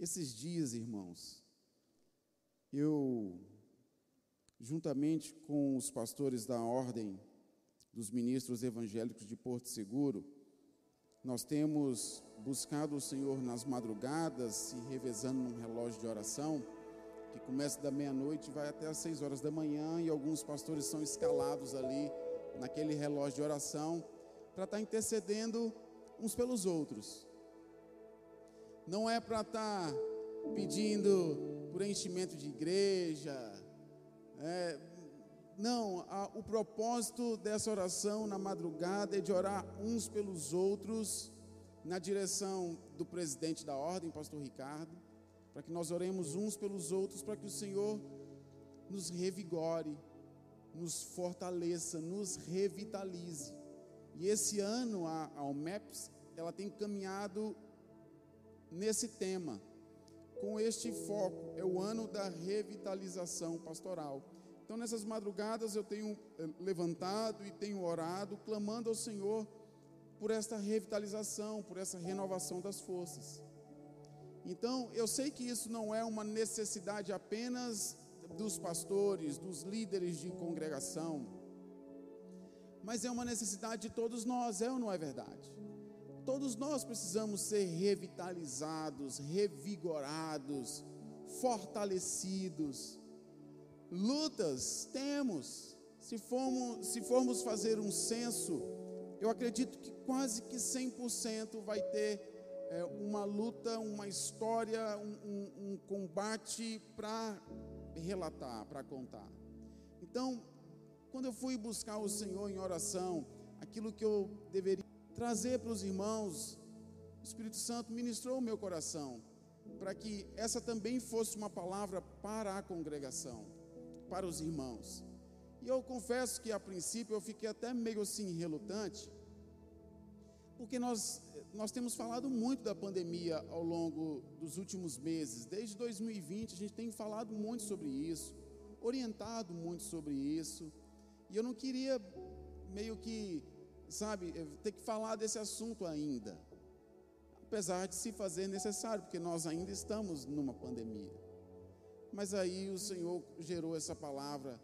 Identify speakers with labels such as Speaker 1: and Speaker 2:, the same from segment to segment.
Speaker 1: Esses dias, irmãos, eu, juntamente com os pastores da Ordem dos Ministros Evangélicos de Porto Seguro, nós temos buscado o Senhor nas madrugadas, se revezando num relógio de oração, que começa da meia-noite e vai até às seis horas da manhã, e alguns pastores são escalados ali naquele relógio de oração para estar intercedendo uns pelos outros não é para estar tá pedindo por enchimento de igreja. É, não, a, o propósito dessa oração na madrugada é de orar uns pelos outros, na direção do presidente da ordem, pastor Ricardo, para que nós oremos uns pelos outros, para que o Senhor nos revigore, nos fortaleça, nos revitalize. E esse ano a, a OMEPS, ela tem caminhado nesse tema, com este foco. É o ano da revitalização pastoral. Então, nessas madrugadas, eu tenho eh, levantado e tenho orado, clamando ao Senhor por esta revitalização, por essa renovação das forças. Então, eu sei que isso não é uma necessidade apenas dos pastores, dos líderes de congregação, mas é uma necessidade de todos nós, é ou não é verdade? Todos nós precisamos ser revitalizados, revigorados, fortalecidos. Lutas temos. Se formos, se formos fazer um censo, eu acredito que quase que 100% vai ter é, uma luta, uma história, um, um, um combate para relatar, para contar. Então, quando eu fui buscar o Senhor em oração, aquilo que eu deveria trazer para os irmãos, o Espírito Santo ministrou o meu coração, para que essa também fosse uma palavra para a congregação, para os irmãos. E eu confesso que a princípio eu fiquei até meio assim relutante, porque nós, nós temos falado muito da pandemia ao longo dos últimos meses, desde 2020 a gente tem falado muito sobre isso, orientado muito sobre isso, e eu não queria meio que sabe, ter que falar desse assunto ainda. Apesar de se fazer necessário, porque nós ainda estamos numa pandemia. Mas aí o Senhor gerou essa palavra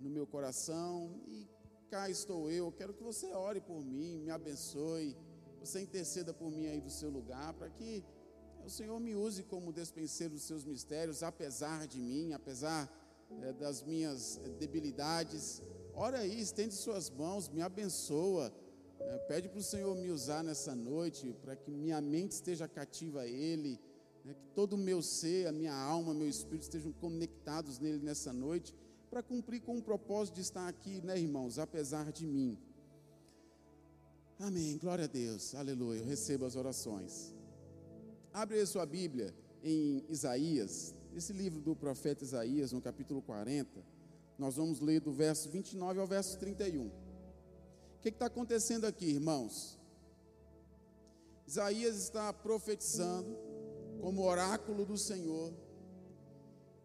Speaker 1: no meu coração e cá estou eu. Quero que você ore por mim, me abençoe, você interceda por mim aí do seu lugar, para que o Senhor me use como despenseiro dos seus mistérios, apesar de mim, apesar é, das minhas debilidades. Ora aí, estende suas mãos, me abençoa pede para o Senhor me usar nessa noite, para que minha mente esteja cativa a Ele, né, que todo o meu ser, a minha alma, meu espírito estejam conectados nele nessa noite, para cumprir com o propósito de estar aqui, né, irmãos, apesar de mim. Amém, glória a Deus, aleluia, eu recebo as orações. Abre a sua Bíblia em Isaías, esse livro do profeta Isaías, no capítulo 40, nós vamos ler do verso 29 ao verso 31 que está acontecendo aqui, irmãos? Isaías está profetizando como oráculo do Senhor,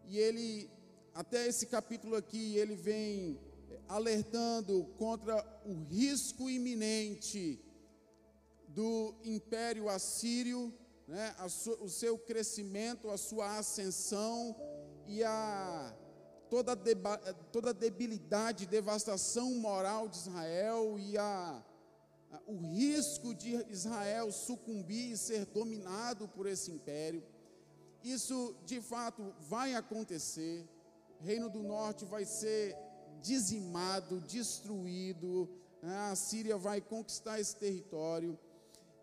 Speaker 1: e ele, até esse capítulo aqui, ele vem alertando contra o risco iminente do império assírio, né, o seu crescimento, a sua ascensão e a toda, toda a debilidade, devastação moral de Israel e a, a, o risco de Israel sucumbir e ser dominado por esse império. Isso de fato vai acontecer. O Reino do Norte vai ser dizimado, destruído. A Síria vai conquistar esse território.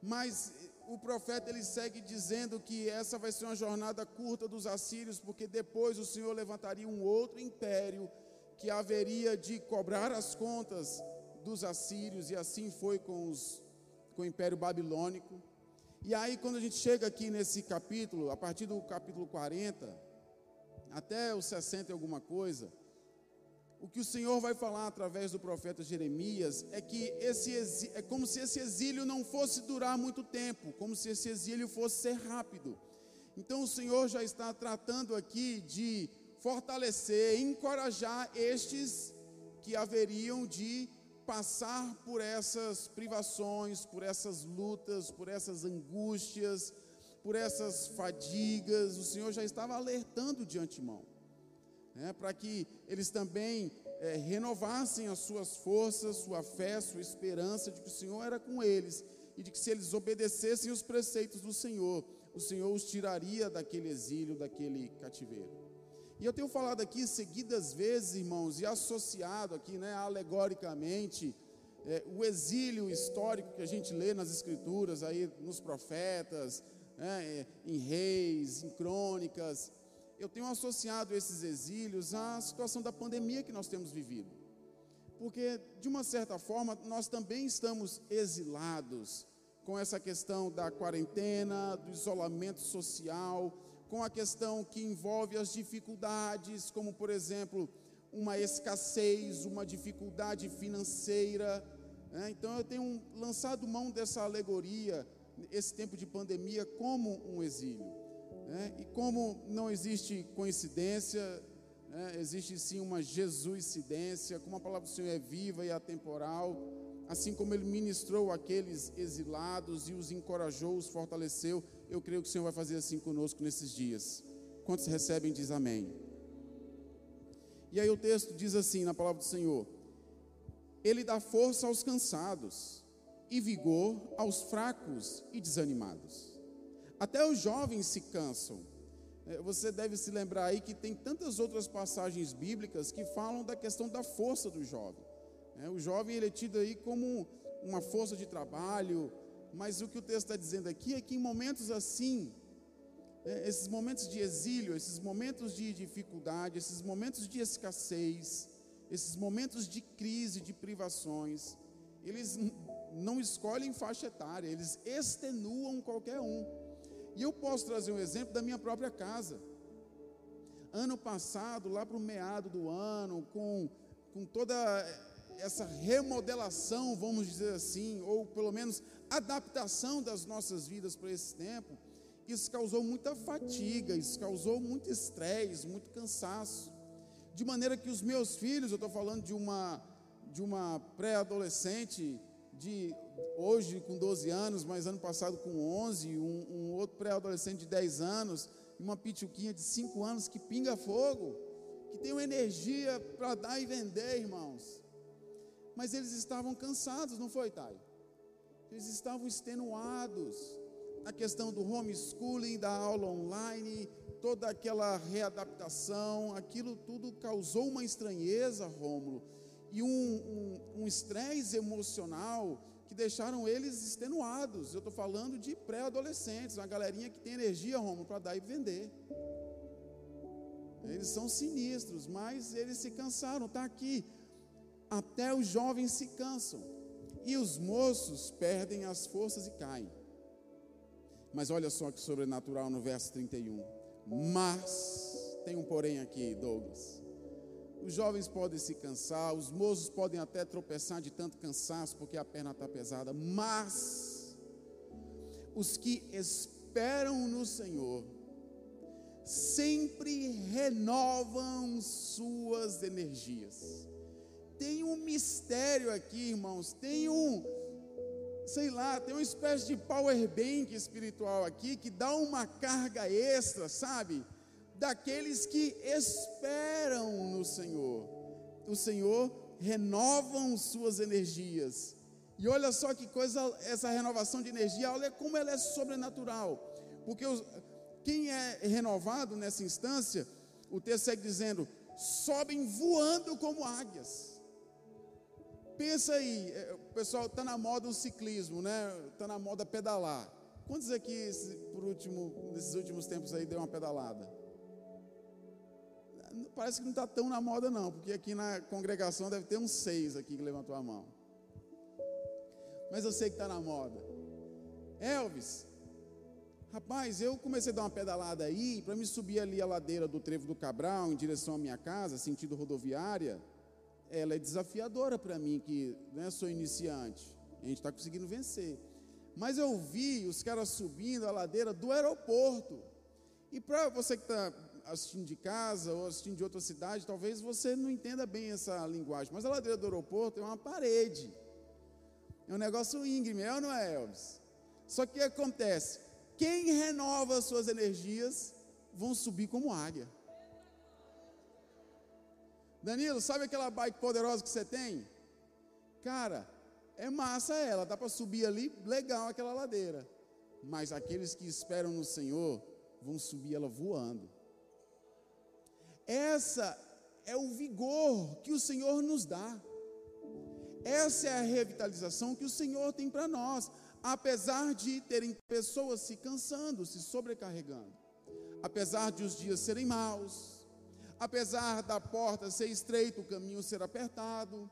Speaker 1: Mas o profeta ele segue dizendo que essa vai ser uma jornada curta dos assírios, porque depois o Senhor levantaria um outro império que haveria de cobrar as contas dos assírios, e assim foi com, os, com o império babilônico. E aí, quando a gente chega aqui nesse capítulo, a partir do capítulo 40, até o 60 e alguma coisa, o que o Senhor vai falar através do profeta Jeremias é que esse é como se esse exílio não fosse durar muito tempo, como se esse exílio fosse ser rápido. Então o Senhor já está tratando aqui de fortalecer, encorajar estes que haveriam de passar por essas privações, por essas lutas, por essas angústias, por essas fadigas, o Senhor já estava alertando de antemão, né, para que eles também é, renovassem as suas forças, sua fé, sua esperança de que o Senhor era com eles e de que se eles obedecessem os preceitos do Senhor, o Senhor os tiraria daquele exílio, daquele cativeiro. E eu tenho falado aqui seguidas vezes, irmãos, e associado aqui, né, alegoricamente, é, o exílio histórico que a gente lê nas Escrituras, aí nos profetas, né, é, em reis, em crônicas. Eu tenho associado esses exílios à situação da pandemia que nós temos vivido. Porque, de uma certa forma, nós também estamos exilados com essa questão da quarentena, do isolamento social, com a questão que envolve as dificuldades, como, por exemplo, uma escassez, uma dificuldade financeira. Né? Então, eu tenho lançado mão dessa alegoria, esse tempo de pandemia, como um exílio. Né? E como não existe coincidência, né? existe sim uma Jesuscidência, como a palavra do Senhor é viva e atemporal, assim como Ele ministrou aqueles exilados e os encorajou, os fortaleceu, eu creio que o Senhor vai fazer assim conosco nesses dias. Quantos recebem, diz amém. E aí o texto diz assim na palavra do Senhor: Ele dá força aos cansados e vigor aos fracos e desanimados. Até os jovens se cansam. É, você deve se lembrar aí que tem tantas outras passagens bíblicas que falam da questão da força do jovem. É, o jovem ele é tido aí como uma força de trabalho, mas o que o texto está dizendo aqui é que em momentos assim, é, esses momentos de exílio, esses momentos de dificuldade, esses momentos de escassez, esses momentos de crise, de privações, eles não escolhem faixa etária, eles extenuam qualquer um. E eu posso trazer um exemplo da minha própria casa. Ano passado, lá para o meado do ano, com, com toda essa remodelação, vamos dizer assim, ou pelo menos adaptação das nossas vidas para esse tempo, isso causou muita fatiga, isso causou muito estresse, muito cansaço. De maneira que os meus filhos, eu estou falando de uma, de uma pré-adolescente, de hoje com 12 anos, mas ano passado com 11, um, um outro pré-adolescente de 10 anos, e uma pituquinha de 5 anos que pinga fogo, que tem uma energia para dar e vender, irmãos mas eles estavam cansados, não foi, Thay? Eles estavam extenuados. A questão do homeschooling, da aula online, toda aquela readaptação, aquilo tudo causou uma estranheza, Rômulo, um estresse emocional que deixaram eles extenuados. Eu estou falando de pré-adolescentes, uma galerinha que tem energia, Rômulo, para dar e vender. Eles são sinistros, mas eles se cansaram, está aqui até os jovens se cansam e os moços perdem as forças e caem. Mas olha só que sobrenatural no verso 31. Mas, tem um porém aqui, Douglas. Os jovens podem se cansar, os moços podem até tropeçar de tanto cansaço, porque a perna está pesada, mas os que esperam no Senhor sempre renovam suas energias tem um mistério aqui, irmãos. Tem um, sei lá, tem uma espécie de power bank espiritual aqui que dá uma carga extra, sabe? Daqueles que esperam no Senhor. O Senhor renovam suas energias. E olha só que coisa, essa renovação de energia, olha como ela é sobrenatural. Porque os, quem é renovado nessa instância, o texto segue dizendo: sobem voando como águias. Pensa aí, é, pessoal está na moda o ciclismo, né? Está na moda pedalar. Quantos aqui, por último, nesses últimos tempos aí, deu uma pedalada? Parece que não está tão na moda, não, porque aqui na congregação deve ter uns seis aqui que levantou a mão. Mas eu sei que está na moda. Elvis, rapaz, eu comecei a dar uma pedalada aí, para me subir ali a ladeira do Trevo do Cabral, em direção à minha casa, sentido rodoviária ela é desafiadora para mim, que né, sou iniciante. A gente está conseguindo vencer. Mas eu vi os caras subindo a ladeira do aeroporto. E para você que está assistindo de casa ou assistindo de outra cidade, talvez você não entenda bem essa linguagem. Mas a ladeira do aeroporto é uma parede. É um negócio íngreme, é ou não é, Elvis? Só que acontece? quem renova suas energias vão subir como águia. Danilo, sabe aquela bike poderosa que você tem? Cara, é massa ela, dá para subir ali, legal aquela ladeira. Mas aqueles que esperam no Senhor vão subir ela voando. Essa é o vigor que o Senhor nos dá. Essa é a revitalização que o Senhor tem para nós, apesar de terem pessoas se cansando, se sobrecarregando, apesar de os dias serem maus, apesar da porta ser estreita, o caminho ser apertado,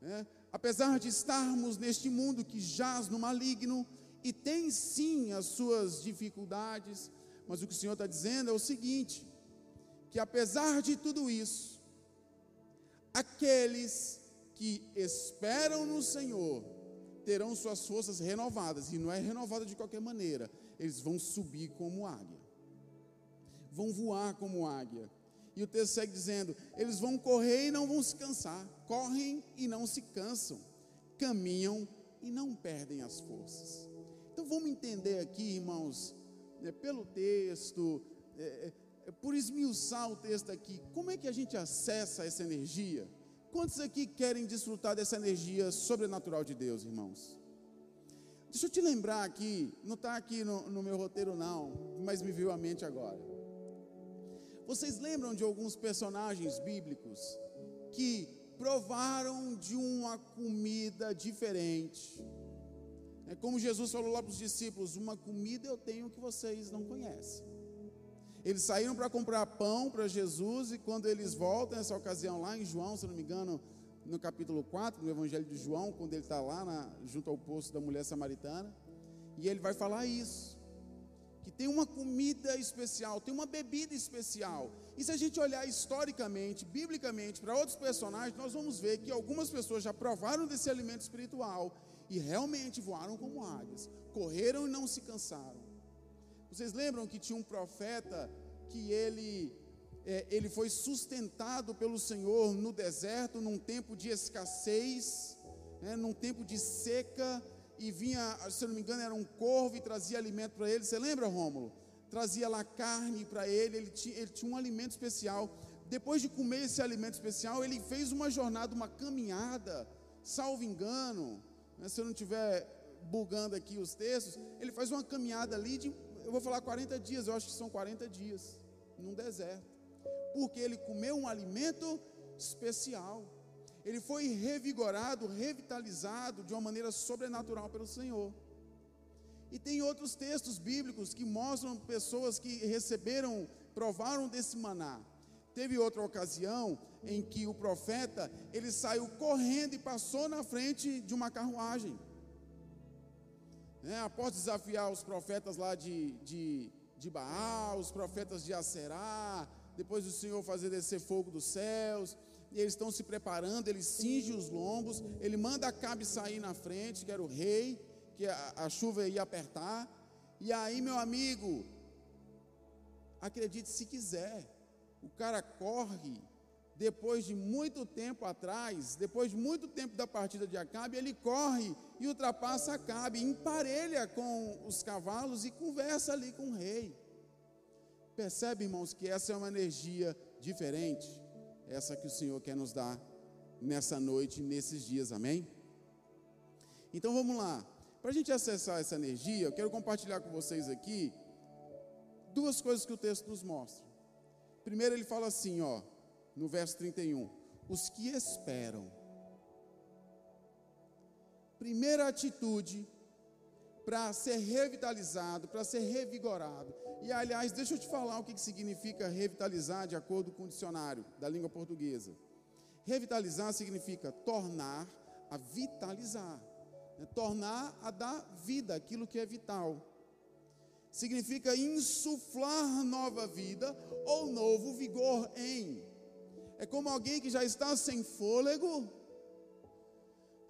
Speaker 1: né? apesar de estarmos neste mundo que jaz no maligno e tem sim as suas dificuldades, mas o que o Senhor está dizendo é o seguinte: que apesar de tudo isso, aqueles que esperam no Senhor terão suas forças renovadas, e não é renovada de qualquer maneira, eles vão subir como águia, vão voar como águia. E o texto segue dizendo: eles vão correr e não vão se cansar, correm e não se cansam, caminham e não perdem as forças. Então vamos entender aqui, irmãos, né, pelo texto, é, é, por esmiuçar o texto aqui, como é que a gente acessa essa energia? Quantos aqui querem desfrutar dessa energia sobrenatural de Deus, irmãos? Deixa eu te lembrar aqui, não está aqui no, no, meu roteiro não, mas me veio à mente agora. Vocês lembram de alguns personagens bíblicos que provaram de uma comida diferente? É como Jesus falou lá para os discípulos: uma comida eu tenho que vocês não conhecem. Eles saíram para comprar pão para Jesus e quando eles voltam, nessa ocasião lá em João, se não me engano, no capítulo 4, no Evangelho de João, quando ele está lá na, junto ao poço da mulher samaritana, e ele vai falar isso. Que tem uma comida especial, tem uma bebida especial. E se a gente olhar historicamente, biblicamente, para outros personagens, nós vamos ver que algumas pessoas já provaram desse alimento espiritual e realmente voaram como águias, correram e não se cansaram. Vocês lembram que tinha um profeta que ele é, ele foi sustentado pelo Senhor no deserto, num tempo de escassez, né, num tempo de seca, e vinha, se eu não me engano, era um corvo e trazia alimento para ele. Você lembra, Rômulo? Trazia lá carne para ele, ele tinha, ele tinha um alimento especial. Depois de comer esse alimento especial, ele fez uma jornada, uma caminhada, salvo engano, né, se eu não estiver bugando aqui os textos, ele faz uma caminhada ali de eu vou falar 40 dias, eu acho que são 40 dias, num deserto. Porque ele comeu um alimento especial. Ele foi revigorado, revitalizado de uma maneira sobrenatural pelo Senhor. E tem outros textos bíblicos que mostram pessoas que receberam, provaram desse maná. Teve outra ocasião em que o profeta, ele saiu correndo e passou na frente de uma carruagem. Né? Após desafiar os profetas lá de, de, de Baal, os profetas de Aserá, depois o Senhor fazer descer fogo dos céus, e eles estão se preparando, ele cinge os lombos, ele manda Acabe sair na frente, que era o rei, que a, a chuva ia apertar, e aí, meu amigo, acredite se quiser, o cara corre depois de muito tempo atrás, depois de muito tempo da partida de Acabe, ele corre e ultrapassa Acabe, emparelha com os cavalos e conversa ali com o rei. Percebe, irmãos, que essa é uma energia diferente, essa que o Senhor quer nos dar nessa noite, nesses dias, amém? Então vamos lá, para a gente acessar essa energia, eu quero compartilhar com vocês aqui duas coisas que o texto nos mostra. Primeiro, ele fala assim, ó no verso 31. Os que esperam. Primeira atitude para ser revitalizado, para ser revigorado. E aliás, deixa eu te falar o que significa revitalizar de acordo com o dicionário da língua portuguesa. Revitalizar significa tornar a vitalizar, né? tornar a dar vida, aquilo que é vital. Significa insuflar nova vida ou novo vigor em. É como alguém que já está sem fôlego,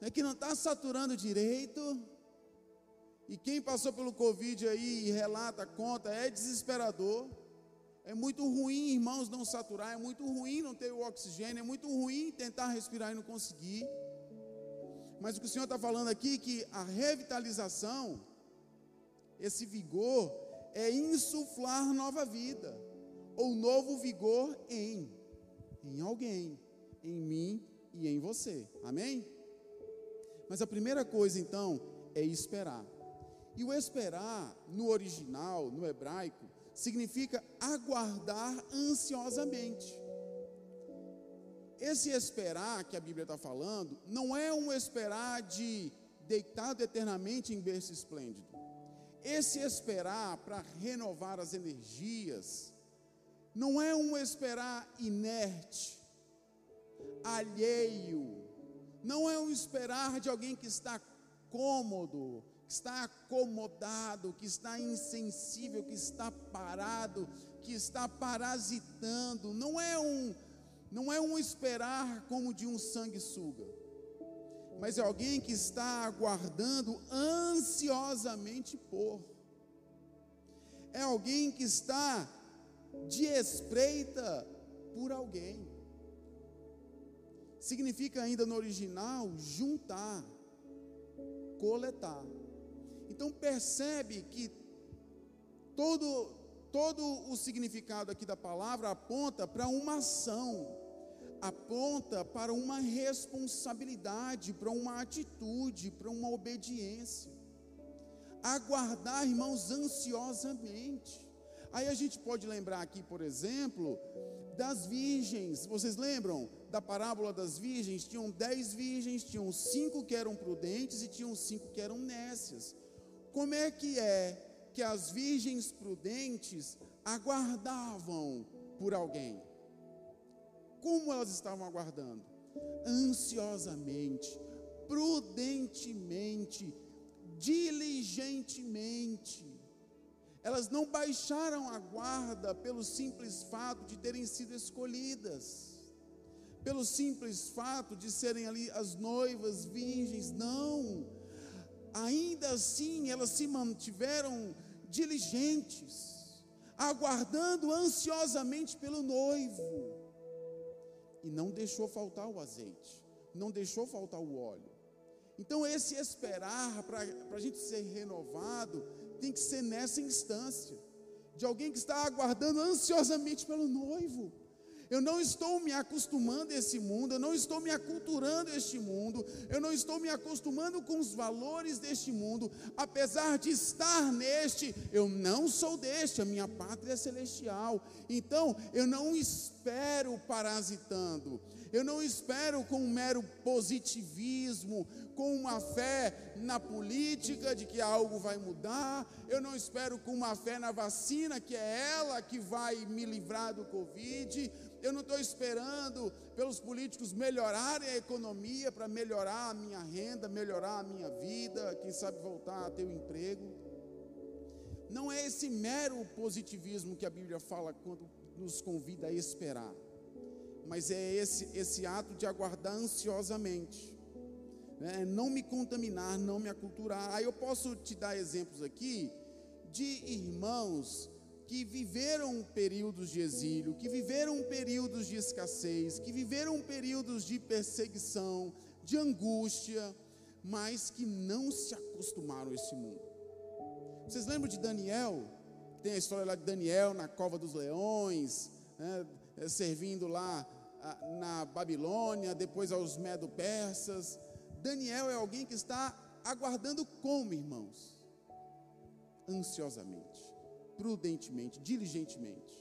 Speaker 1: é que não está saturando direito. E quem passou pelo Covid aí e relata, conta, é desesperador. É muito ruim, irmãos, não saturar. É muito ruim não ter o oxigênio. É muito ruim tentar respirar e não conseguir. Mas o que o Senhor está falando aqui é que a revitalização esse vigor é insuflar nova vida, ou novo vigor em, em alguém, em mim e em você. Amém? Mas a primeira coisa então é esperar. E o esperar, no original, no hebraico, significa aguardar ansiosamente. Esse esperar que a Bíblia está falando, não é um esperar de deitado eternamente em berço esplêndido. Esse esperar para renovar as energias, não é um esperar inerte, alheio, não é um esperar de alguém que está cômodo, que está acomodado, que está insensível, que está parado, que está parasitando. Não é um não é um esperar como de um sanguessuga, mas é alguém que está aguardando ansiosamente por. É alguém que está de espreita por alguém. Significa ainda no original juntar, coletar. Então percebe que todo todo o significado aqui da palavra aponta para uma ação, aponta para uma responsabilidade, para uma atitude, para uma obediência. Aguardar, irmãos, ansiosamente. Aí a gente pode lembrar aqui, por exemplo, das virgens. Vocês lembram da parábola das virgens? Tinham dez virgens, tinham cinco que eram prudentes e tinham cinco que eram nécias. Como é que é que as virgens prudentes aguardavam por alguém? Como elas estavam aguardando? Ansiosamente, prudentemente, diligentemente. Elas não baixaram a guarda pelo simples fato de terem sido escolhidas, pelo simples fato de serem ali as noivas virgens, não ainda assim elas se mantiveram diligentes, aguardando ansiosamente pelo noivo, e não deixou faltar o azeite, não deixou faltar o óleo. Então, esse esperar para a gente ser renovado tem que ser nessa instância, de alguém que está aguardando ansiosamente pelo noivo. Eu não estou me acostumando a esse mundo, eu não estou me aculturando a este mundo, eu não estou me acostumando com os valores deste mundo, apesar de estar neste, eu não sou deste, a minha pátria é celestial. Então, eu não espero parasitando, eu não espero com um mero positivismo, com uma fé na política de que algo vai mudar, eu não espero com uma fé na vacina, que é ela que vai me livrar do Covid, eu não estou esperando pelos políticos melhorarem a economia para melhorar a minha renda, melhorar a minha vida, quem sabe voltar a ter um emprego. Não é esse mero positivismo que a Bíblia fala quando nos convida a esperar, mas é esse, esse ato de aguardar ansiosamente, né? não me contaminar, não me aculturar. Aí eu posso te dar exemplos aqui de irmãos que viveram períodos de exílio, que viveram períodos de escassez, que viveram períodos de perseguição, de angústia, mas que não se acostumaram a esse mundo. Vocês lembram de Daniel? Tem a história lá de Daniel na cova dos leões, né, servindo lá na Babilônia, depois aos medo-persas. Daniel é alguém que está aguardando como, irmãos? Ansiosamente prudentemente, diligentemente.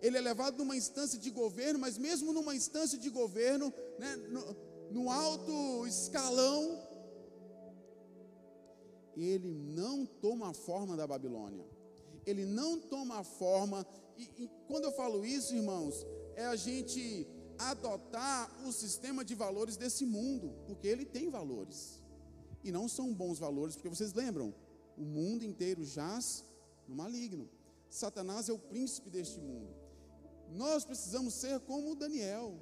Speaker 1: Ele é levado numa instância de governo, mas mesmo numa instância de governo, né, no, no alto escalão, ele não toma a forma da Babilônia. Ele não toma a forma, e, e quando eu falo isso, irmãos, é a gente adotar o sistema de valores desse mundo, porque ele tem valores. E não são bons valores, porque vocês lembram, o mundo inteiro jaz no maligno. Satanás é o príncipe deste mundo. Nós precisamos ser como Daniel,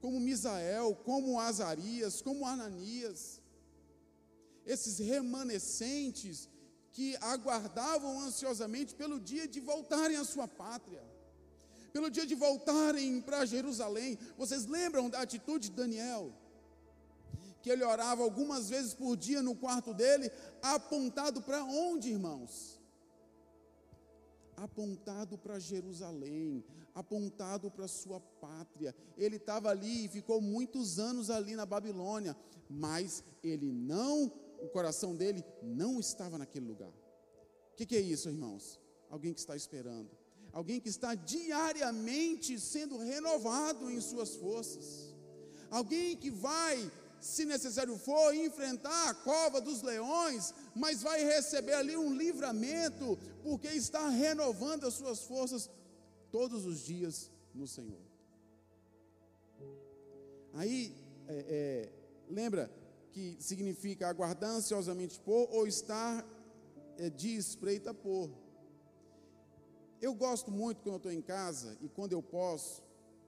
Speaker 1: como Misael, como Azarias, como Ananias. Esses remanescentes que aguardavam ansiosamente pelo dia de voltarem à sua pátria, pelo dia de voltarem para Jerusalém. Vocês lembram da atitude de Daniel? que ele orava algumas vezes por dia no quarto dele, apontado para onde, irmãos? Apontado para Jerusalém, apontado para sua pátria. Ele estava ali e ficou muitos anos ali na Babilônia, mas ele não, o coração dele não estava naquele lugar. O que, que é isso, irmãos? Alguém que está esperando, alguém que está diariamente sendo renovado em suas forças, alguém que vai se necessário for, enfrentar a cova dos leões, mas vai receber ali um livramento, porque está renovando as suas forças todos os dias no Senhor. Aí, é, é, lembra que significa aguardar ansiosamente por ou estar é, de espreita por. Eu gosto muito quando eu estou em casa e quando eu posso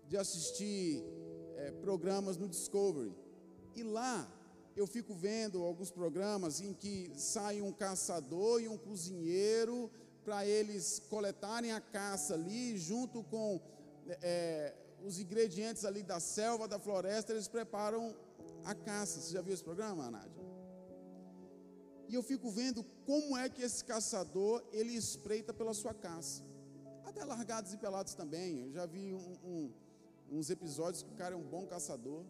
Speaker 1: de assistir é, programas no Discovery. E lá eu fico vendo alguns programas em que sai um caçador e um cozinheiro para eles coletarem a caça ali, junto com é, os ingredientes ali da selva, da floresta, eles preparam a caça. Você já viu esse programa, Nádia? E eu fico vendo como é que esse caçador ele espreita pela sua caça. Até largados e pelados também. Eu já vi um, um, uns episódios que o cara é um bom caçador.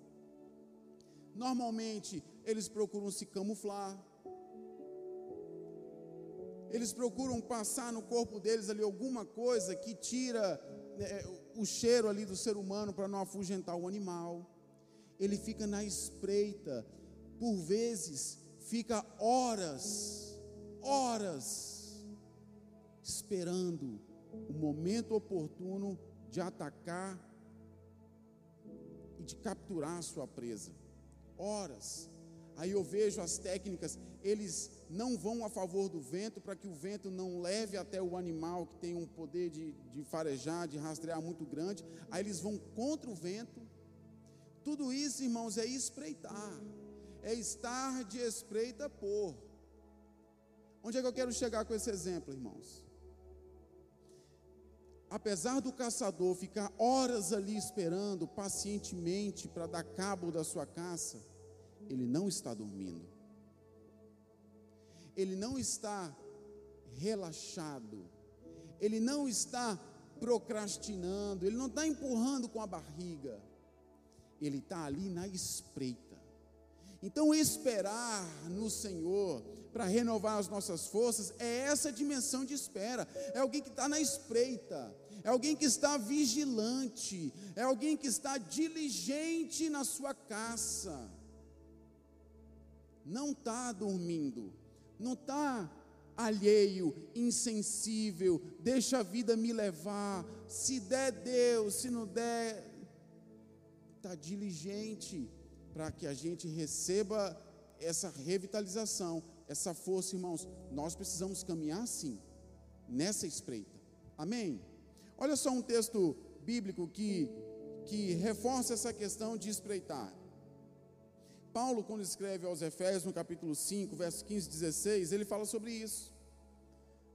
Speaker 1: Normalmente, eles procuram se camuflar. Eles procuram passar no corpo deles ali alguma coisa que tira é, o cheiro ali do ser humano para não afugentar o animal. Ele fica na espreita, por vezes fica horas, horas, esperando o momento oportuno de atacar e de capturar a sua presa horas. Aí eu vejo as técnicas, eles não vão a favor do vento para que o vento não leve até o animal que tem um poder de, de farejar, de rastrear muito grande. Aí eles vão contra o vento. Tudo isso, irmãos, é espreitar, é estar de espreita por. Onde é que eu quero chegar com esse exemplo, irmãos? Apesar do caçador ficar horas ali esperando pacientemente para dar cabo da sua caça, ele não está dormindo. Ele não está relaxado. Ele não está procrastinando, ele não está empurrando com a barriga. Ele está ali na espreita. Então, esperar no Senhor para renovar as nossas forças é essa dimensão de espera. É alguém que está na espreita, é alguém que está vigilante, é alguém que está diligente na sua caça. Não está dormindo, não está alheio, insensível, deixa a vida me levar. Se der, Deus, se não der, está diligente para que a gente receba essa revitalização, essa força, irmãos. Nós precisamos caminhar sim, nessa espreita. Amém? Olha só um texto bíblico que, que reforça essa questão de espreitar. Paulo, quando escreve aos Efésios, no capítulo 5, versos 15 e 16, ele fala sobre isso.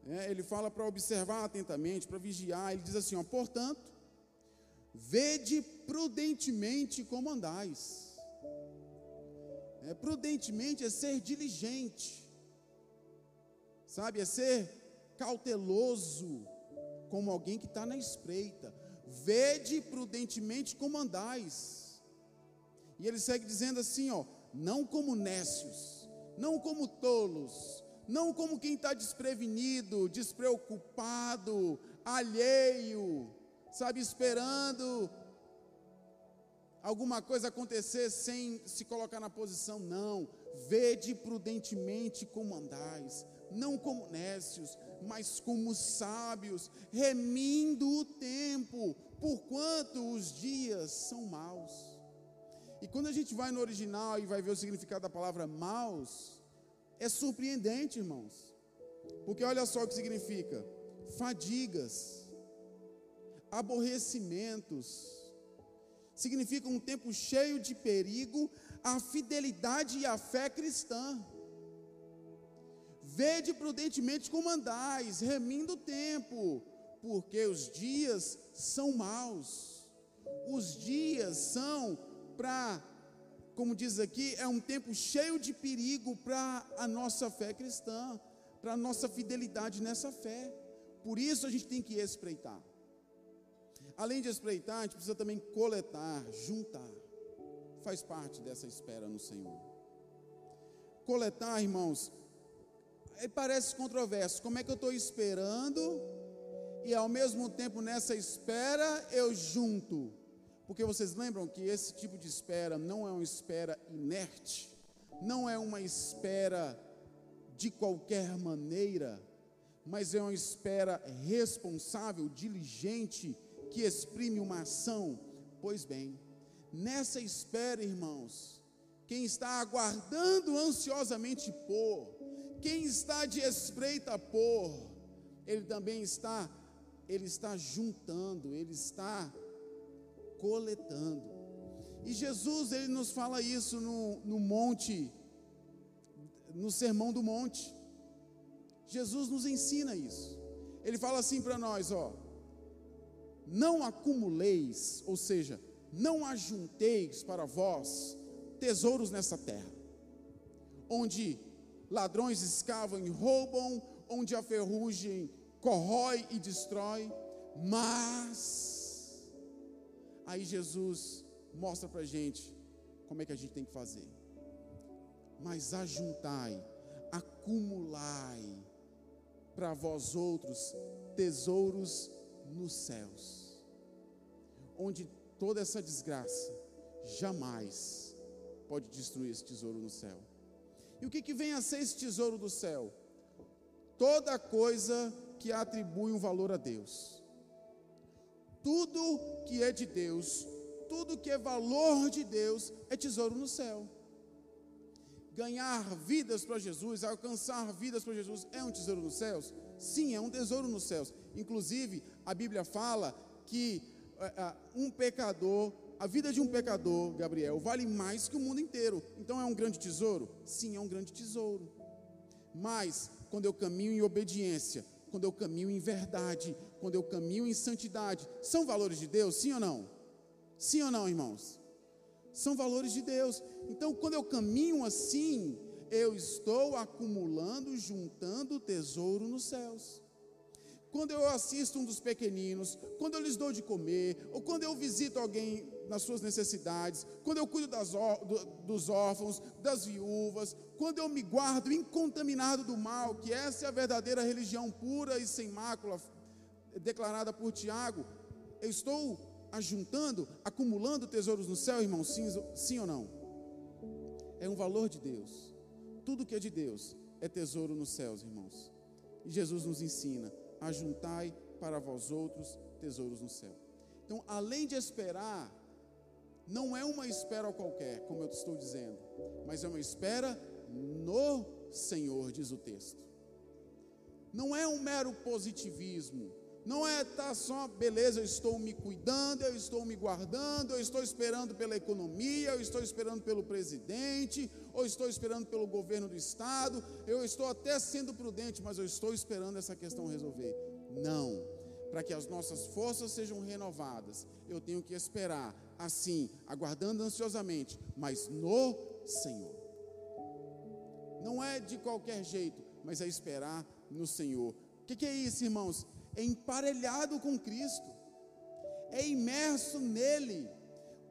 Speaker 1: É, ele fala para observar atentamente, para vigiar. Ele diz assim: ó, portanto, vede prudentemente como andais é, prudentemente é ser diligente, sabe? É ser cauteloso, como alguém que está na espreita. Vede prudentemente como andais. E ele segue dizendo assim: ó, não como nécios, não como tolos, não como quem está desprevenido, despreocupado, alheio, sabe, esperando alguma coisa acontecer sem se colocar na posição, não. Vede prudentemente como andais, não como nécios, mas como sábios, remindo o tempo, porquanto os dias são maus. E quando a gente vai no original e vai ver o significado da palavra maus, é surpreendente, irmãos. Porque olha só o que significa: fadigas, aborrecimentos, significa um tempo cheio de perigo, a fidelidade e a fé cristã. Vede prudentemente como andais, remindo o tempo, porque os dias são maus. Os dias são para como diz aqui, é um tempo cheio de perigo para a nossa fé cristã, para a nossa fidelidade nessa fé. Por isso a gente tem que espreitar. Além de espreitar, a gente precisa também coletar, juntar. Faz parte dessa espera no Senhor. Coletar, irmãos, parece controverso. Como é que eu estou esperando e ao mesmo tempo nessa espera eu junto? Porque vocês lembram que esse tipo de espera não é uma espera inerte, não é uma espera de qualquer maneira, mas é uma espera responsável, diligente, que exprime uma ação. Pois bem, nessa espera, irmãos, quem está aguardando ansiosamente por, quem está de espreita por, ele também está, ele está juntando, ele está coletando. E Jesus, ele nos fala isso no, no monte, no sermão do monte. Jesus nos ensina isso. Ele fala assim para nós, ó: Não acumuleis, ou seja, não ajunteis para vós tesouros nessa terra, onde ladrões escavam e roubam, onde a ferrugem corrói e destrói, mas aí Jesus mostra para gente como é que a gente tem que fazer. Mas ajuntai, acumulai para vós outros tesouros nos céus, onde toda essa desgraça jamais pode destruir esse tesouro no céu. E o que, que vem a ser esse tesouro do céu? Toda coisa que atribui um valor a Deus. Tudo que é de Deus, tudo que é valor de Deus, é tesouro no céu. Ganhar vidas para Jesus, alcançar vidas para Jesus, é um tesouro nos céus? Sim, é um tesouro nos céus. Inclusive, a Bíblia fala que uh, uh, um pecador a vida de um pecador, Gabriel, vale mais que o mundo inteiro. Então é um grande tesouro? Sim, é um grande tesouro. Mas, quando eu caminho em obediência, quando eu caminho em verdade, quando eu caminho em santidade, são valores de Deus? Sim ou não? Sim ou não, irmãos? São valores de Deus. Então, quando eu caminho assim, eu estou acumulando, juntando tesouro nos céus quando eu assisto um dos pequeninos, quando eu lhes dou de comer, ou quando eu visito alguém nas suas necessidades, quando eu cuido das, do, dos órfãos, das viúvas, quando eu me guardo incontaminado do mal, que essa é a verdadeira religião pura e sem mácula, declarada por Tiago, eu estou ajuntando, acumulando tesouros no céu, irmão, sim, sim ou não? É um valor de Deus. Tudo que é de Deus é tesouro nos céus, irmãos. E Jesus nos ensina ajuntai para vós outros tesouros no céu. Então, além de esperar, não é uma espera qualquer, como eu estou dizendo, mas é uma espera no Senhor, diz o texto. Não é um mero positivismo, não é tá só, beleza, eu estou me cuidando, eu estou me guardando, eu estou esperando pela economia, eu estou esperando pelo presidente, ou estou esperando pelo governo do estado, eu estou até sendo prudente, mas eu estou esperando essa questão resolver. Não. Para que as nossas forças sejam renovadas, eu tenho que esperar, assim, aguardando ansiosamente, mas no Senhor. Não é de qualquer jeito, mas é esperar no Senhor. O que, que é isso, irmãos? é emparelhado com Cristo, é imerso nele.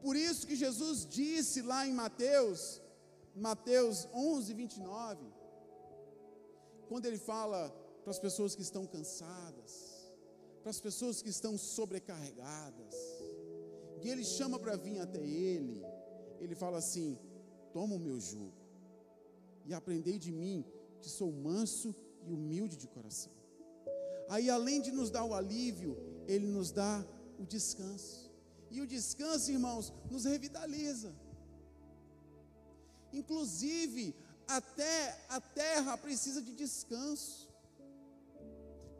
Speaker 1: Por isso que Jesus disse lá em Mateus, Mateus 11, 29, quando ele fala para as pessoas que estão cansadas, para as pessoas que estão sobrecarregadas, e ele chama para vir até ele, ele fala assim: toma o meu jugo e aprendei de mim, que sou manso e humilde de coração. Aí, além de nos dar o alívio, Ele nos dá o descanso. E o descanso, irmãos, nos revitaliza. Inclusive, até a terra precisa de descanso.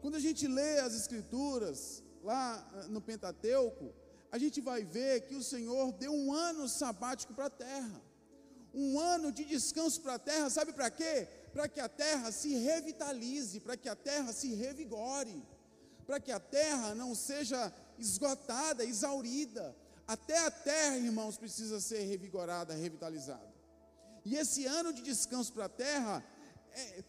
Speaker 1: Quando a gente lê as Escrituras, lá ah, no Pentateuco, a gente vai ver que o Senhor deu um ano sabático para a terra. Um ano de descanso para a terra, sabe para quê? para que a terra se revitalize, para que a terra se revigore, para que a terra não seja esgotada, exaurida. Até a terra, irmãos, precisa ser revigorada, revitalizada. E esse ano de descanso para a terra é,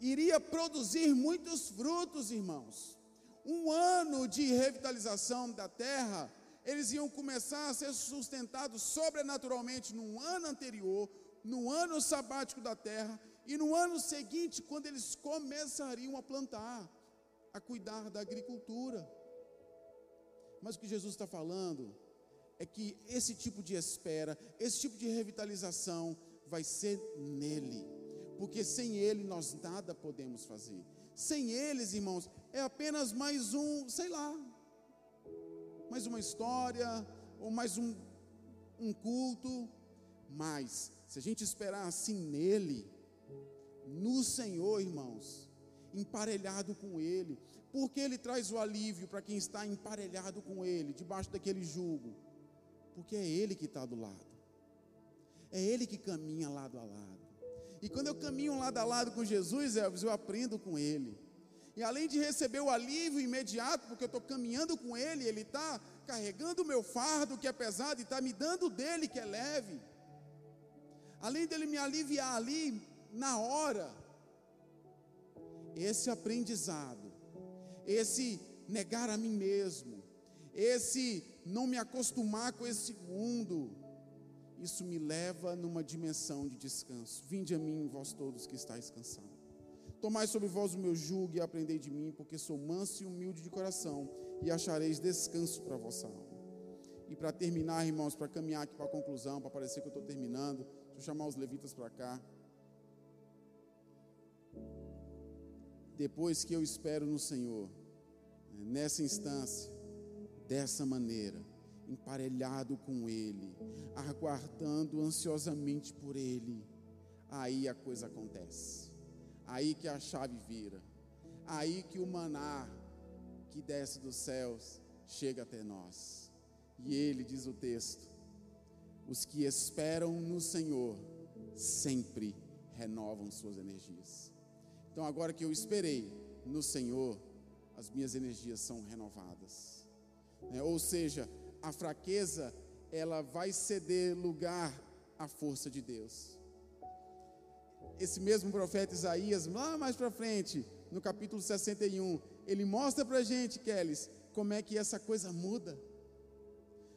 Speaker 1: iria produzir muitos frutos, irmãos. Um ano de revitalização da terra, eles iam começar a ser sustentados sobrenaturalmente no ano anterior, no ano sabático da terra, e no ano seguinte, quando eles começariam a plantar, a cuidar da agricultura. Mas o que Jesus está falando é que esse tipo de espera, esse tipo de revitalização vai ser nele, porque sem ele nós nada podemos fazer. Sem eles, irmãos, é apenas mais um, sei lá, mais uma história, ou mais um, um culto. Mas, se a gente esperar assim nele, no Senhor, irmãos, emparelhado com Ele, porque Ele traz o alívio para quem está emparelhado com Ele, debaixo daquele jugo, porque é Ele que está do lado, é Ele que caminha lado a lado. E quando eu caminho lado a lado com Jesus, Elvis, eu aprendo com Ele. E além de receber o alívio imediato, porque eu estou caminhando com Ele, Ele está carregando o meu fardo que é pesado e está me dando dele que é leve. Além dele me aliviar ali, na hora, esse aprendizado, esse negar a mim mesmo, esse não me acostumar com esse mundo, isso me leva numa dimensão de descanso. Vinde a mim, vós todos que estáis cansados. Tomai sobre vós o meu jugo e aprendei de mim, porque sou manso e humilde de coração, e achareis descanso para a vossa alma. E para terminar, irmãos, para caminhar aqui para a conclusão, para parecer que eu estou terminando, deixa eu chamar os levitas para cá. Depois que eu espero no Senhor, né, nessa instância, dessa maneira, emparelhado com Ele, aguardando ansiosamente por Ele, aí a coisa acontece, aí que a chave vira, aí que o maná que desce dos céus chega até nós. E Ele diz o texto: os que esperam no Senhor sempre renovam suas energias. Então, agora que eu esperei no Senhor, as minhas energias são renovadas. É, ou seja, a fraqueza, ela vai ceder lugar à força de Deus. Esse mesmo profeta Isaías, lá mais para frente, no capítulo 61, ele mostra para a gente, Kellys, como é que essa coisa muda.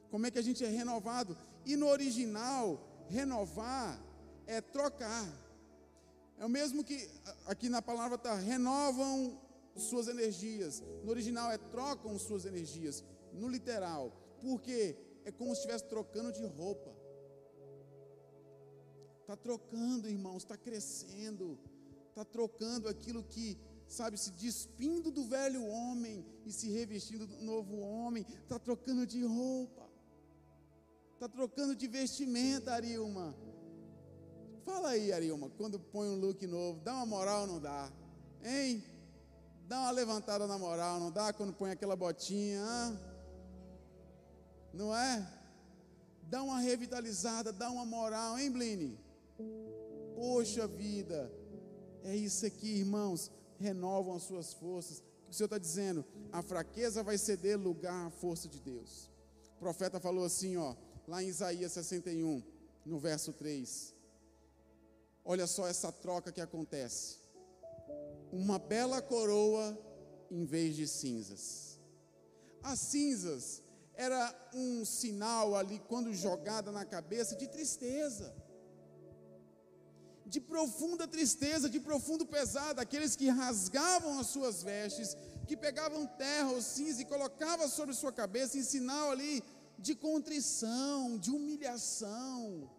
Speaker 1: Como é que a gente é renovado. E no original, renovar é trocar. É o mesmo que aqui na palavra está renovam suas energias. No original é trocam suas energias. No literal, porque é como se estivesse trocando de roupa. Está trocando, irmãos, está crescendo, está trocando aquilo que, sabe, se despindo do velho homem e se revestindo do novo homem, está trocando de roupa, está trocando de vestimenta, Arilma. Fala aí, Arilma, quando põe um look novo, dá uma moral ou não dá? Hein? Dá uma levantada na moral, não dá quando põe aquela botinha? Hein? Não é? Dá uma revitalizada, dá uma moral, hein, Bline? Poxa vida, é isso aqui, irmãos. Renovam as suas forças. O Senhor está dizendo: a fraqueza vai ceder lugar à força de Deus. O profeta falou assim, ó, lá em Isaías 61, no verso 3. Olha só essa troca que acontece. Uma bela coroa em vez de cinzas. As cinzas era um sinal ali, quando jogada na cabeça, de tristeza, de profunda tristeza, de profundo pesar, aqueles que rasgavam as suas vestes, que pegavam terra ou cinza e colocavam sobre sua cabeça, em sinal ali de contrição, de humilhação.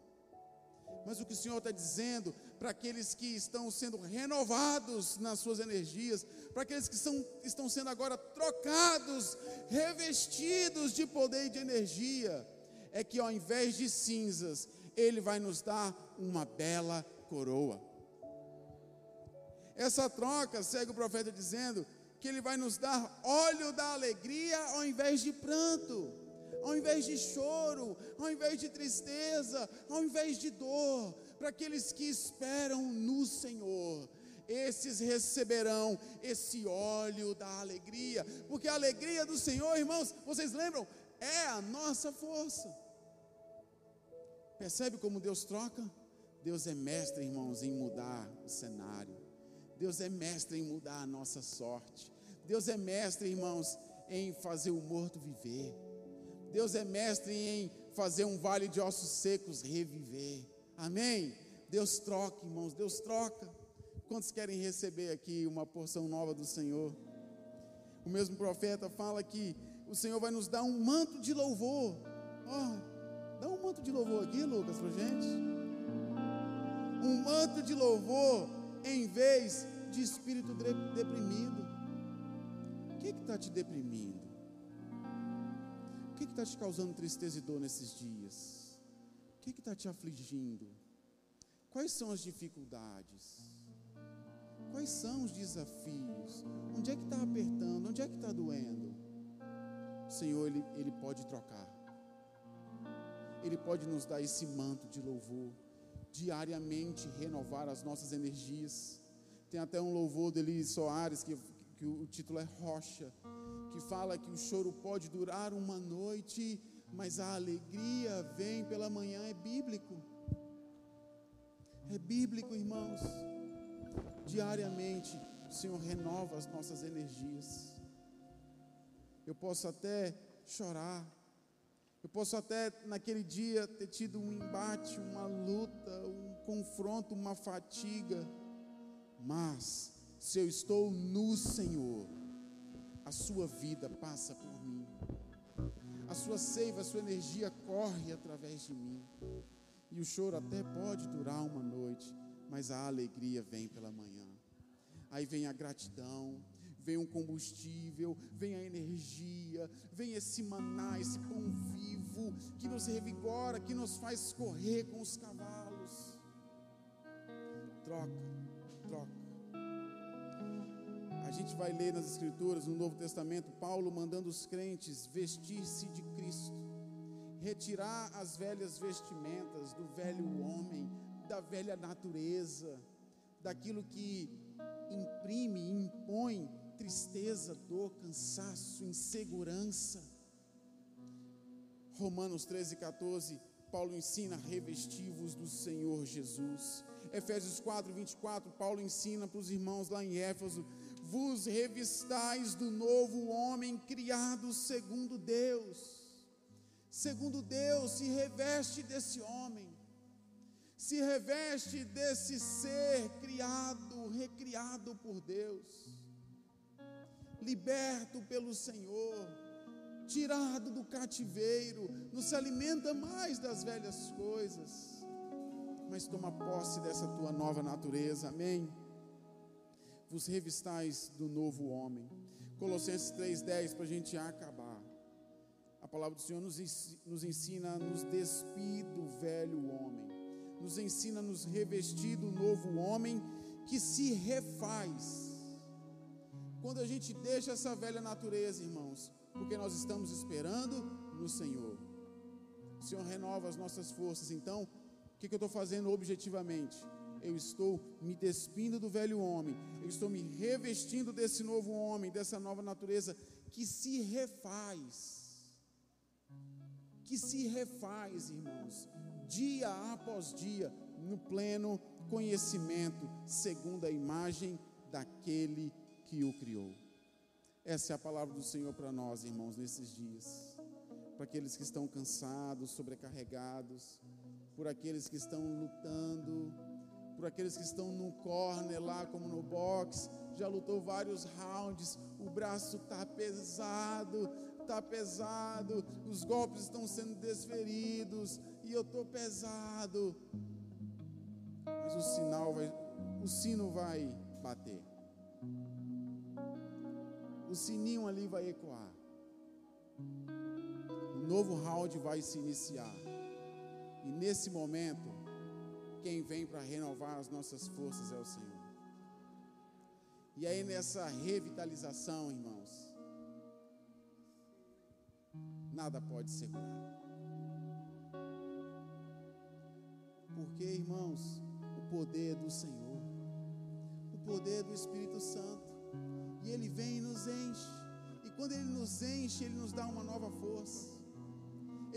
Speaker 1: Mas o que o Senhor está dizendo para aqueles que estão sendo renovados nas suas energias, para aqueles que são, estão sendo agora trocados, revestidos de poder e de energia, é que ao invés de cinzas, Ele vai nos dar uma bela coroa. Essa troca, segue o profeta dizendo, que Ele vai nos dar óleo da alegria ao invés de pranto ao invés de choro, ao invés de tristeza, ao invés de dor, para aqueles que esperam no Senhor. Esses receberão esse óleo da alegria, porque a alegria do Senhor, irmãos, vocês lembram? é a nossa força. Percebe como Deus troca? Deus é mestre, irmãos, em mudar o cenário. Deus é mestre em mudar a nossa sorte. Deus é mestre, irmãos, em fazer o morto viver. Deus é mestre em fazer um vale de ossos secos reviver. Amém? Deus troca, irmãos, Deus troca. Quantos querem receber aqui uma porção nova do Senhor? O mesmo profeta fala que o Senhor vai nos dar um manto de louvor. Oh, dá um manto de louvor aqui, Lucas, para gente. Um manto de louvor em vez de espírito deprimido. O que está te deprimindo? O que está te causando tristeza e dor nesses dias? O que está te afligindo? Quais são as dificuldades? Quais são os desafios? Onde é que está apertando? Onde é que está doendo? O Senhor, ele, ele pode trocar. Ele pode nos dar esse manto de louvor, diariamente renovar as nossas energias. Tem até um louvor dele, Soares, que, que o título é Rocha, que fala que o choro pode durar uma noite, mas a alegria vem pela manhã. É bíblico. É bíblico, irmãos. Diariamente, o Senhor renova as nossas energias. Eu posso até chorar. Eu posso até naquele dia ter tido um embate, uma luta, um confronto, uma fatiga. Mas se eu estou no Senhor, a sua vida passa por mim. A sua seiva, a sua energia corre através de mim. E o choro até pode durar uma noite, mas a alegria vem pela manhã. Aí vem a gratidão, vem um combustível, vem a energia, vem esse maná, esse pão vivo que nos revigora, que nos faz correr com os cavalos. Troca, troca. A gente vai ler nas Escrituras, no Novo Testamento, Paulo mandando os crentes vestir-se de Cristo, retirar as velhas vestimentas do velho homem, da velha natureza, daquilo que imprime, impõe tristeza, dor, cansaço, insegurança. Romanos 13, 14, Paulo ensina: revestivos do Senhor Jesus. Efésios 4, 24, Paulo ensina para os irmãos lá em Éfeso: vos revistais do novo homem criado segundo Deus. Segundo Deus, se reveste desse homem, se reveste desse ser criado, recriado por Deus liberto pelo Senhor, tirado do cativeiro, não se alimenta mais das velhas coisas, mas toma posse dessa tua nova natureza, amém? Vos revistais do novo homem. Colossenses 3,10 para a gente acabar. A palavra do Senhor nos, ensina a nos despir do velho homem, nos ensina a nos revestir do novo homem que se refaz quando a gente deixa essa velha natureza, irmãos, porque nós estamos esperando no Senhor. O Senhor renova as nossas forças. Então, o que, eu estou fazendo objetivamente? Eu estou me despindo do velho homem, eu estou me revestindo desse novo homem, dessa nova natureza que se refaz. Que se refaz, irmãos, dia após dia, no pleno conhecimento, segundo a imagem daquele que o criou. Essa é a palavra do Senhor para nós, irmãos, nesses dias. Para aqueles que estão cansados, sobrecarregados, por aqueles que estão lutando, por aqueles que estão no corner lá, como no box, já lutou vários rounds, o braço está pesado, está pesado, os golpes estão sendo desferidos, e eu estou pesado. Mas o sinal vai, o sino vai bater o sininho ali vai ecoar. Um novo round vai se iniciar. E nesse momento, quem vem para renovar as nossas forças é o Senhor. E aí nessa revitalização, irmãos, nada pode segurar. Porque, irmãos, o poder do Senhor, o poder do Espírito Santo, e Ele vem e nos enche. E quando Ele nos enche, Ele nos dá uma nova força.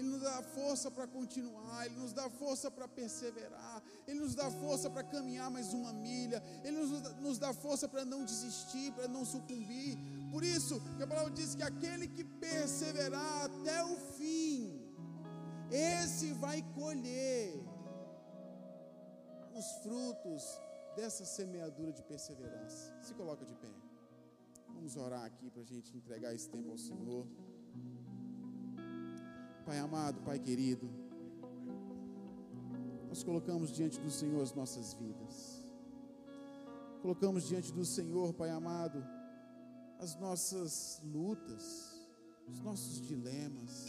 Speaker 1: nos dá força para continuar, Ele nos dá força para perseverar, Ele nos dá força para caminhar mais uma milha, Ele nos, nos dá força para não desistir, para não sucumbir. Por isso, que a palavra diz que aquele que perseverar até o fim, esse vai colher os frutos dessa semeadura de perseverança. Se coloca de pé. Vamos orar aqui para a gente entregar esse tempo ao Senhor. Pai amado, Pai querido, nós colocamos diante do Senhor as nossas vidas. Colocamos diante do Senhor, Pai amado, as nossas lutas, os nossos dilemas.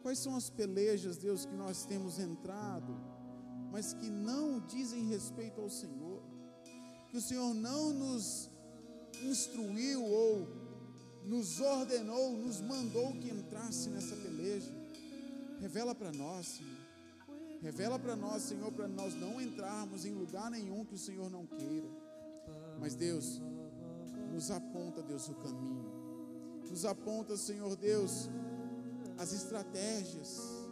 Speaker 1: Quais são as pelejas, Deus, que nós temos entrado, mas que não dizem respeito ao Senhor? Que o Senhor não nos instruiu ou nos ordenou, nos mandou que entrasse nessa peleja. Revela para nós, Senhor. Revela para nós, Senhor, para nós não entrarmos em lugar nenhum que o Senhor não queira. Mas Deus, nos aponta, Deus, o caminho. Nos aponta, Senhor Deus, as estratégias.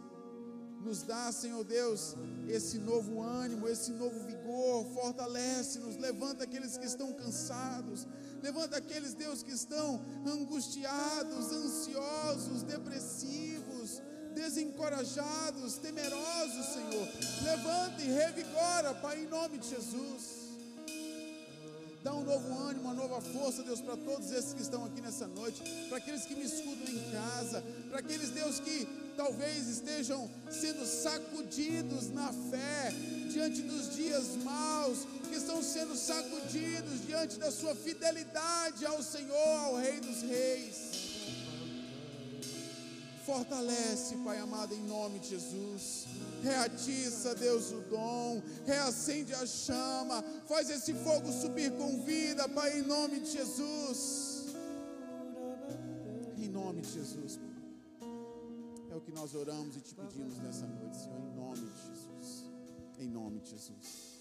Speaker 1: Nos dá, Senhor Deus, esse novo ânimo, esse novo vigor. Fortalece-nos, levanta aqueles que estão cansados. Levanta aqueles, Deus, que estão angustiados, ansiosos, depressivos desencorajados, temerosos, Senhor. Levanta e revigora, Pai, em nome de Jesus. Dá um novo ânimo, uma nova força, Deus, para todos esses que estão aqui nessa noite, para aqueles que me escutam em casa, para aqueles, Deus, que talvez estejam sendo sacudidos na fé diante dos dias maus, que estão sendo sacudidos diante da sua fidelidade ao Senhor, ao Rei dos Reis. Fortalece, Pai amado, em nome de Jesus. Reatiça, Deus, o dom. Reacende a chama. Faz esse fogo subir com vida, Pai, em nome de Jesus. Em nome de Jesus. É o que nós oramos e te pedimos nessa noite, Senhor, em nome de Jesus. Em nome de Jesus.